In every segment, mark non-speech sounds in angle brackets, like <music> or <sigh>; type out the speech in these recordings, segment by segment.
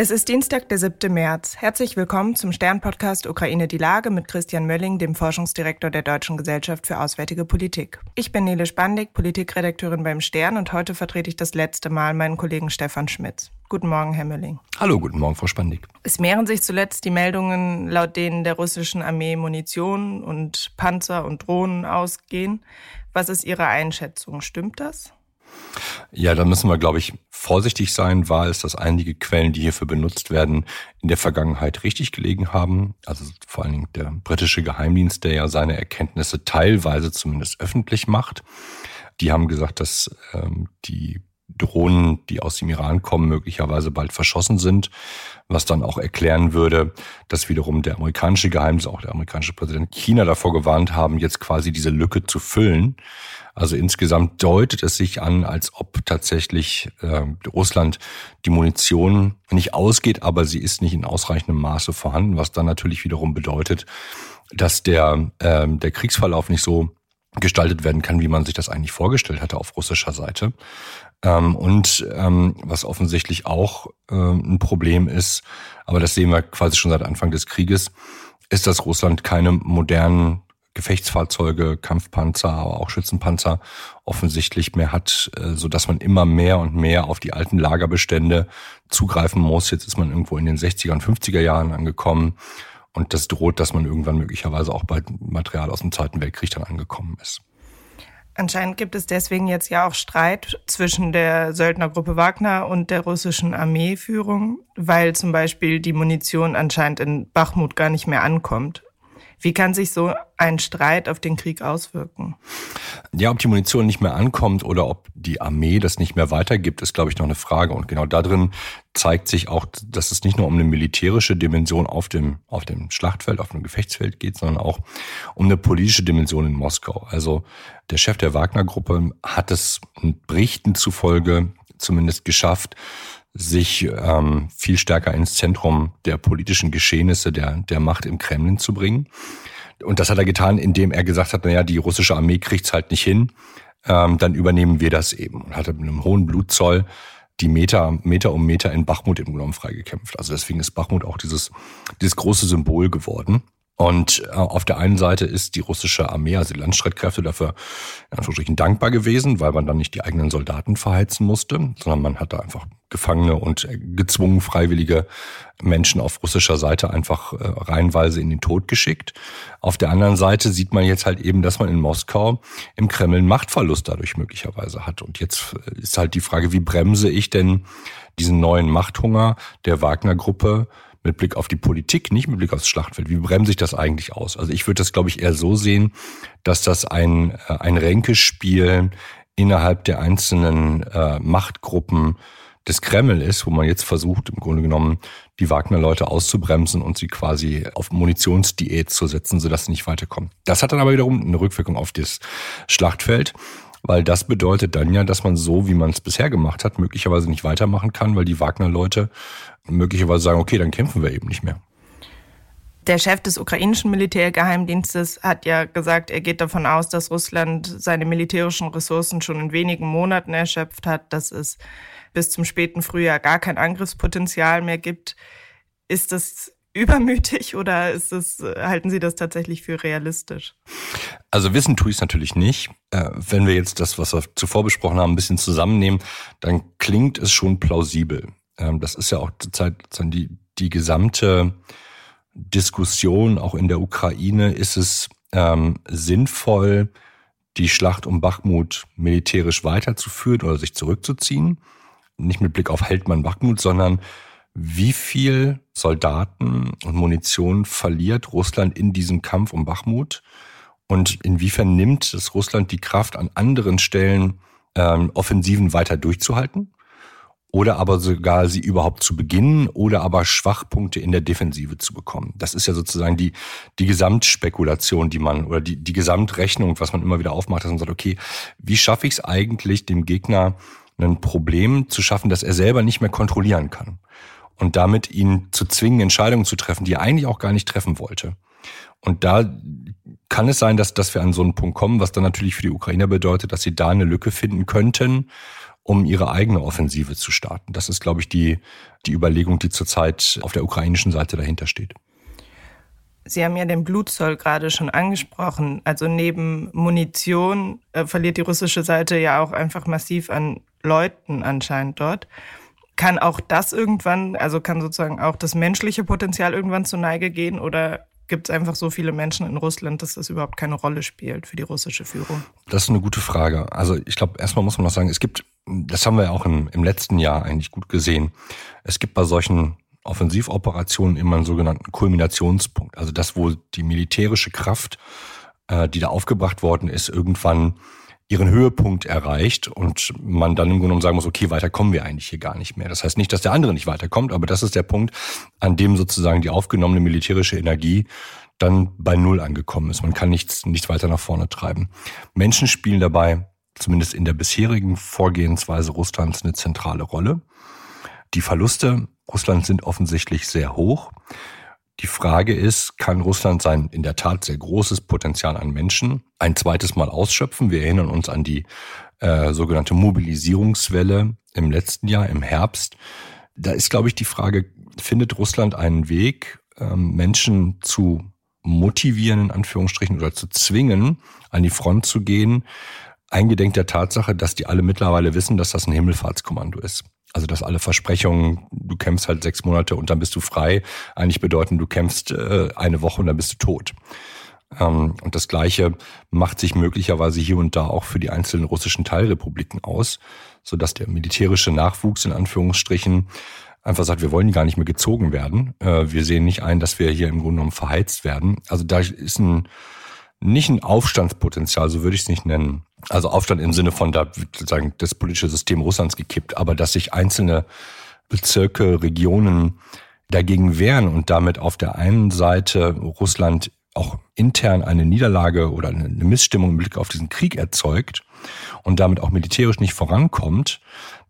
Es ist Dienstag, der 7. März. Herzlich willkommen zum Stern-Podcast Ukraine die Lage mit Christian Mölling, dem Forschungsdirektor der Deutschen Gesellschaft für Auswärtige Politik. Ich bin Nele Spandig, Politikredakteurin beim Stern und heute vertrete ich das letzte Mal meinen Kollegen Stefan Schmitz. Guten Morgen, Herr Mölling. Hallo, guten Morgen, Frau Spandig. Es mehren sich zuletzt die Meldungen, laut denen der russischen Armee Munition und Panzer und Drohnen ausgehen. Was ist Ihre Einschätzung? Stimmt das? Ja, da müssen wir, glaube ich, vorsichtig sein. Wahr ist, dass einige Quellen, die hierfür benutzt werden, in der Vergangenheit richtig gelegen haben. Also vor allen Dingen der britische Geheimdienst, der ja seine Erkenntnisse teilweise zumindest öffentlich macht. Die haben gesagt, dass ähm, die Drohnen, die aus dem Iran kommen, möglicherweise bald verschossen sind, was dann auch erklären würde, dass wiederum der amerikanische Geheimdienst, auch der amerikanische Präsident China davor gewarnt haben, jetzt quasi diese Lücke zu füllen. Also insgesamt deutet es sich an, als ob tatsächlich äh, Russland die Munition nicht ausgeht, aber sie ist nicht in ausreichendem Maße vorhanden, was dann natürlich wiederum bedeutet, dass der, äh, der Kriegsverlauf nicht so gestaltet werden kann, wie man sich das eigentlich vorgestellt hatte auf russischer Seite. Ähm, und ähm, was offensichtlich auch äh, ein Problem ist, aber das sehen wir quasi schon seit Anfang des Krieges, ist, dass Russland keine modernen Gefechtsfahrzeuge, Kampfpanzer, aber auch Schützenpanzer offensichtlich mehr hat, äh, so dass man immer mehr und mehr auf die alten Lagerbestände zugreifen muss. Jetzt ist man irgendwo in den 60er und 50er Jahren angekommen und das droht, dass man irgendwann möglicherweise auch bei Material aus dem Zweiten Weltkrieg dann angekommen ist. Anscheinend gibt es deswegen jetzt ja auch Streit zwischen der Söldnergruppe Wagner und der russischen Armeeführung, weil zum Beispiel die Munition anscheinend in Bachmut gar nicht mehr ankommt. Wie kann sich so ein Streit auf den Krieg auswirken? Ja, ob die Munition nicht mehr ankommt oder ob die Armee das nicht mehr weitergibt, ist, glaube ich, noch eine Frage. Und genau da drin zeigt sich auch, dass es nicht nur um eine militärische Dimension auf dem, auf dem Schlachtfeld, auf dem Gefechtsfeld geht, sondern auch um eine politische Dimension in Moskau. Also der Chef der Wagner-Gruppe hat es Berichten zufolge zumindest geschafft, sich ähm, viel stärker ins Zentrum der politischen Geschehnisse der, der Macht im Kremlin zu bringen. Und das hat er getan, indem er gesagt hat, naja, die russische Armee kriegt's halt nicht hin, ähm, dann übernehmen wir das eben. Und hat mit einem hohen Blutzoll die Meter, Meter um Meter in Bachmut im Grunde freigekämpft. Also deswegen ist Bachmut auch dieses, dieses große Symbol geworden. Und äh, auf der einen Seite ist die russische Armee, also die Landstreitkräfte, dafür in Anführungsstrichen dankbar gewesen, weil man dann nicht die eigenen Soldaten verheizen musste, sondern man hat da einfach Gefangene und gezwungen freiwillige Menschen auf russischer Seite einfach äh, reihenweise in den Tod geschickt. Auf der anderen Seite sieht man jetzt halt eben, dass man in Moskau im Kreml Machtverlust dadurch möglicherweise hat. Und jetzt ist halt die Frage, wie bremse ich denn diesen neuen Machthunger der Wagner-Gruppe mit Blick auf die Politik, nicht mit Blick aufs Schlachtfeld. Wie bremse ich das eigentlich aus? Also ich würde das, glaube ich, eher so sehen, dass das ein, äh, ein Ränkespiel innerhalb der einzelnen äh, Machtgruppen des Kreml ist, wo man jetzt versucht, im Grunde genommen die Wagner-Leute auszubremsen und sie quasi auf Munitionsdiät zu setzen, sodass sie nicht weiterkommen. Das hat dann aber wiederum eine Rückwirkung auf das Schlachtfeld. Weil das bedeutet dann ja, dass man so, wie man es bisher gemacht hat, möglicherweise nicht weitermachen kann, weil die Wagner-Leute möglicherweise sagen, okay, dann kämpfen wir eben nicht mehr. Der Chef des ukrainischen Militärgeheimdienstes hat ja gesagt, er geht davon aus, dass Russland seine militärischen Ressourcen schon in wenigen Monaten erschöpft hat, dass es bis zum späten Frühjahr gar kein Angriffspotenzial mehr gibt. Ist das übermütig oder ist es, halten Sie das tatsächlich für realistisch? Also wissen tue ich es natürlich nicht. Äh, wenn wir jetzt das, was wir zuvor besprochen haben, ein bisschen zusammennehmen, dann klingt es schon plausibel. Ähm, das ist ja auch zurzeit die, die gesamte Diskussion, auch in der Ukraine, ist es ähm, sinnvoll, die Schlacht um Bachmut militärisch weiterzuführen oder sich zurückzuziehen. Nicht mit Blick auf hält man Bachmut, sondern wie viel Soldaten und Munition verliert Russland in diesem Kampf um Bachmut? Und inwiefern nimmt es Russland die Kraft an anderen Stellen, ähm, Offensiven weiter durchzuhalten? Oder aber sogar sie überhaupt zu beginnen oder aber Schwachpunkte in der Defensive zu bekommen. Das ist ja sozusagen die, die Gesamtspekulation, die man, oder die, die Gesamtrechnung, was man immer wieder aufmacht, dass man sagt, okay, wie schaffe ich es eigentlich, dem Gegner ein Problem zu schaffen, das er selber nicht mehr kontrollieren kann? Und damit ihn zu zwingen, Entscheidungen zu treffen, die er eigentlich auch gar nicht treffen wollte. Und da kann es sein, dass, dass wir an so einen Punkt kommen, was dann natürlich für die Ukrainer bedeutet, dass sie da eine Lücke finden könnten, um ihre eigene Offensive zu starten. Das ist, glaube ich, die, die Überlegung, die zurzeit auf der ukrainischen Seite dahinter steht. Sie haben ja den Blutzoll gerade schon angesprochen. Also neben Munition äh, verliert die russische Seite ja auch einfach massiv an Leuten anscheinend dort. Kann auch das irgendwann, also kann sozusagen auch das menschliche Potenzial irgendwann zur Neige gehen oder gibt es einfach so viele Menschen in Russland, dass das überhaupt keine Rolle spielt für die russische Führung? Das ist eine gute Frage. Also ich glaube, erstmal muss man noch sagen, es gibt, das haben wir ja auch im, im letzten Jahr eigentlich gut gesehen, es gibt bei solchen Offensivoperationen immer einen sogenannten Kulminationspunkt. Also das, wo die militärische Kraft, äh, die da aufgebracht worden ist, irgendwann ihren Höhepunkt erreicht und man dann im Grunde genommen sagen muss, okay, weiter kommen wir eigentlich hier gar nicht mehr. Das heißt nicht, dass der andere nicht weiterkommt, aber das ist der Punkt, an dem sozusagen die aufgenommene militärische Energie dann bei Null angekommen ist. Man kann nichts, nichts weiter nach vorne treiben. Menschen spielen dabei, zumindest in der bisherigen Vorgehensweise Russlands, eine zentrale Rolle. Die Verluste Russlands sind offensichtlich sehr hoch. Die Frage ist, kann Russland sein in der Tat sehr großes Potenzial an Menschen ein zweites Mal ausschöpfen? Wir erinnern uns an die äh, sogenannte Mobilisierungswelle im letzten Jahr, im Herbst. Da ist, glaube ich, die Frage, findet Russland einen Weg, ähm, Menschen zu motivieren, in Anführungsstrichen, oder zu zwingen, an die Front zu gehen, eingedenk der Tatsache, dass die alle mittlerweile wissen, dass das ein Himmelfahrtskommando ist. Also dass alle Versprechungen, du kämpfst halt sechs Monate und dann bist du frei, eigentlich bedeuten, du kämpfst äh, eine Woche und dann bist du tot. Ähm, und das Gleiche macht sich möglicherweise hier und da auch für die einzelnen russischen Teilrepubliken aus, so dass der militärische Nachwuchs in Anführungsstrichen einfach sagt, wir wollen gar nicht mehr gezogen werden. Äh, wir sehen nicht ein, dass wir hier im Grunde genommen verheizt werden. Also da ist ein nicht ein Aufstandspotenzial, so würde ich es nicht nennen. Also Aufstand im Sinne von, da sozusagen das politische System Russlands gekippt, aber dass sich einzelne Bezirke, Regionen dagegen wehren und damit auf der einen Seite Russland auch intern eine Niederlage oder eine Missstimmung im Blick auf diesen Krieg erzeugt und damit auch militärisch nicht vorankommt,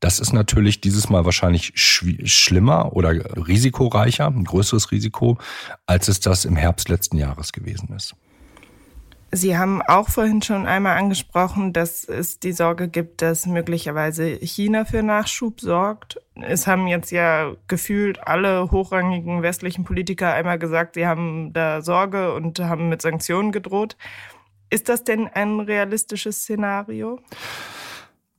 das ist natürlich dieses Mal wahrscheinlich schlimmer oder risikoreicher, ein größeres Risiko, als es das im Herbst letzten Jahres gewesen ist. Sie haben auch vorhin schon einmal angesprochen, dass es die Sorge gibt, dass möglicherweise China für Nachschub sorgt. Es haben jetzt ja gefühlt alle hochrangigen westlichen Politiker einmal gesagt, sie haben da Sorge und haben mit Sanktionen gedroht. Ist das denn ein realistisches Szenario?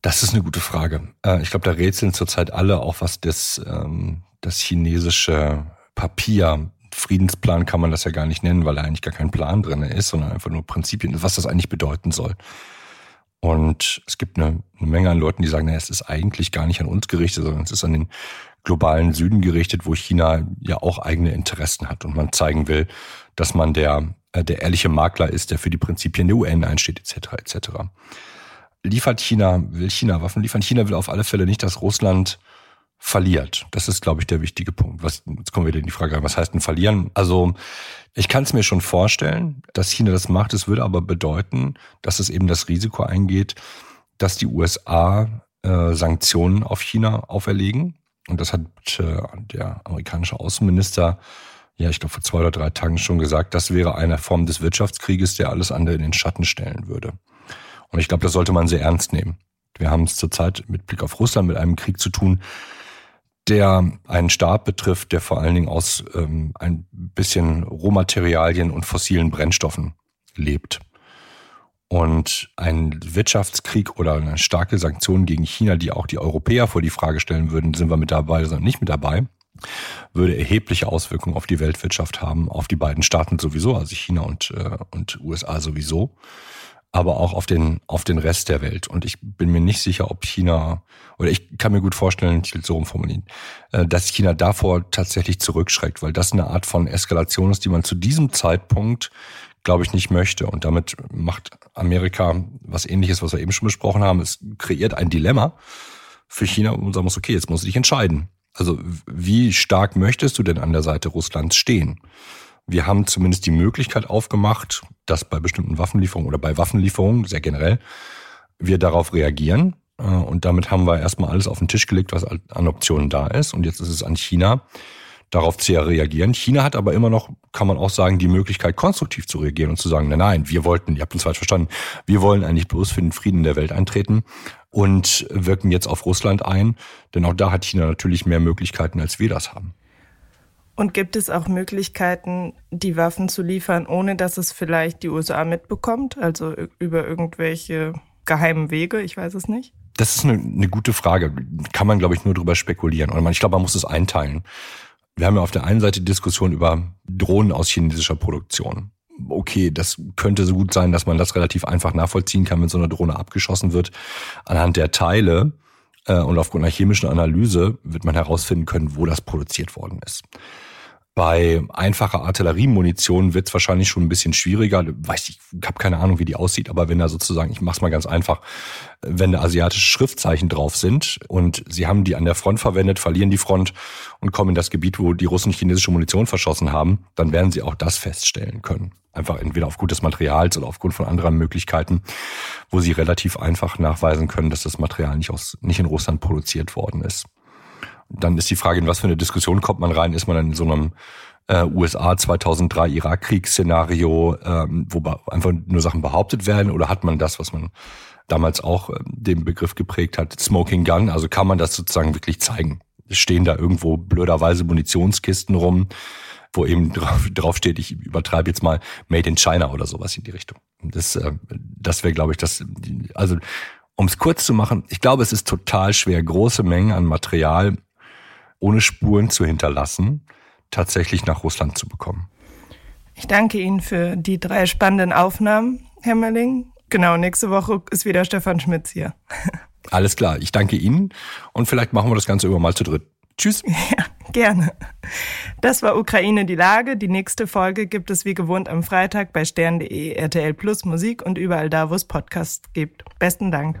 Das ist eine gute Frage. Äh, ich glaube, da rätseln zurzeit alle, auch was das, ähm, das chinesische Papier Friedensplan kann man das ja gar nicht nennen, weil da eigentlich gar kein Plan drin ist, sondern einfach nur Prinzipien, was das eigentlich bedeuten soll. Und es gibt eine, eine Menge an Leuten, die sagen, naja, es ist eigentlich gar nicht an uns gerichtet, sondern es ist an den globalen Süden gerichtet, wo China ja auch eigene Interessen hat und man zeigen will, dass man der, äh, der ehrliche Makler ist, der für die Prinzipien der UN einsteht, etc. etc. Liefert China, will China Waffen liefern? China will auf alle Fälle nicht, dass Russland verliert. Das ist, glaube ich, der wichtige Punkt. Was, jetzt kommen wir wieder in die Frage, was heißt denn verlieren? Also ich kann es mir schon vorstellen, dass China das macht. Es würde aber bedeuten, dass es eben das Risiko eingeht, dass die USA äh, Sanktionen auf China auferlegen. Und das hat äh, der amerikanische Außenminister, ja, ich glaube, vor zwei oder drei Tagen schon gesagt, das wäre eine Form des Wirtschaftskrieges, der alles andere in den Schatten stellen würde. Und ich glaube, das sollte man sehr ernst nehmen. Wir haben es zurzeit mit Blick auf Russland mit einem Krieg zu tun, der einen Staat betrifft, der vor allen Dingen aus ähm, ein bisschen Rohmaterialien und fossilen Brennstoffen lebt. Und ein Wirtschaftskrieg oder eine starke Sanktion gegen China, die auch die Europäer vor die Frage stellen würden, sind wir mit dabei oder nicht mit dabei, würde erhebliche Auswirkungen auf die Weltwirtschaft haben, auf die beiden Staaten sowieso, also China und, äh, und USA sowieso aber auch auf den, auf den Rest der Welt. Und ich bin mir nicht sicher, ob China, oder ich kann mir gut vorstellen, ich will so umformulieren, äh, dass China davor tatsächlich zurückschreckt, weil das eine Art von Eskalation ist, die man zu diesem Zeitpunkt, glaube ich, nicht möchte. Und damit macht Amerika was ähnliches, was wir eben schon besprochen haben. Es kreiert ein Dilemma für China und sagen muss, okay, jetzt muss du dich entscheiden. Also wie stark möchtest du denn an der Seite Russlands stehen? Wir haben zumindest die Möglichkeit aufgemacht, dass bei bestimmten Waffenlieferungen oder bei Waffenlieferungen sehr generell wir darauf reagieren. Äh, und damit haben wir erstmal alles auf den Tisch gelegt, was an Optionen da ist. Und jetzt ist es an China, darauf zu reagieren. China hat aber immer noch, kann man auch sagen, die Möglichkeit, konstruktiv zu reagieren und zu sagen, nein, nein, wir wollten, ihr habt uns falsch verstanden, wir wollen eigentlich bloß für den Frieden der Welt eintreten und wirken jetzt auf Russland ein. Denn auch da hat China natürlich mehr Möglichkeiten, als wir das haben. Und gibt es auch Möglichkeiten, die Waffen zu liefern, ohne dass es vielleicht die USA mitbekommt? Also über irgendwelche geheimen Wege? Ich weiß es nicht. Das ist eine, eine gute Frage. Kann man, glaube ich, nur drüber spekulieren. Oder man, ich glaube, man muss es einteilen. Wir haben ja auf der einen Seite Diskussion über Drohnen aus chinesischer Produktion. Okay, das könnte so gut sein, dass man das relativ einfach nachvollziehen kann, wenn so eine Drohne abgeschossen wird. Anhand der Teile und aufgrund einer chemischen Analyse wird man herausfinden können, wo das produziert worden ist. Bei einfacher Artilleriemunition wird es wahrscheinlich schon ein bisschen schwieriger. Weiß ich, habe keine Ahnung, wie die aussieht, aber wenn da sozusagen, ich mach's mal ganz einfach, wenn da asiatische Schriftzeichen drauf sind und sie haben die an der Front verwendet, verlieren die Front und kommen in das Gebiet, wo die Russen chinesische Munition verschossen haben, dann werden sie auch das feststellen können. Einfach entweder aufgrund des Materials oder aufgrund von anderen Möglichkeiten, wo sie relativ einfach nachweisen können, dass das Material nicht aus, nicht in Russland produziert worden ist. Dann ist die Frage, in was für eine Diskussion kommt man rein? Ist man in so einem äh, USA 2003 Irakkriegsszenario, ähm, wo einfach nur Sachen behauptet werden? Oder hat man das, was man damals auch äh, den Begriff geprägt hat, Smoking Gun? Also kann man das sozusagen wirklich zeigen? Stehen da irgendwo blöderweise Munitionskisten rum, wo eben <laughs> drauf, drauf steht, ich übertreibe jetzt mal Made in China oder sowas in die Richtung. Das, äh, das wäre, glaube ich, das, also um es kurz zu machen, ich glaube, es ist total schwer, große Mengen an Material ohne Spuren zu hinterlassen, tatsächlich nach Russland zu bekommen. Ich danke Ihnen für die drei spannenden Aufnahmen, Herr Melling. Genau, nächste Woche ist wieder Stefan Schmitz hier. <laughs> Alles klar, ich danke Ihnen und vielleicht machen wir das Ganze über mal zu dritt. Tschüss. <laughs> Ja, gerne. Das war Ukraine die Lage. Die nächste Folge gibt es wie gewohnt am Freitag bei stern.de, RTL Plus Musik und überall da, wo es Podcasts gibt. Besten Dank.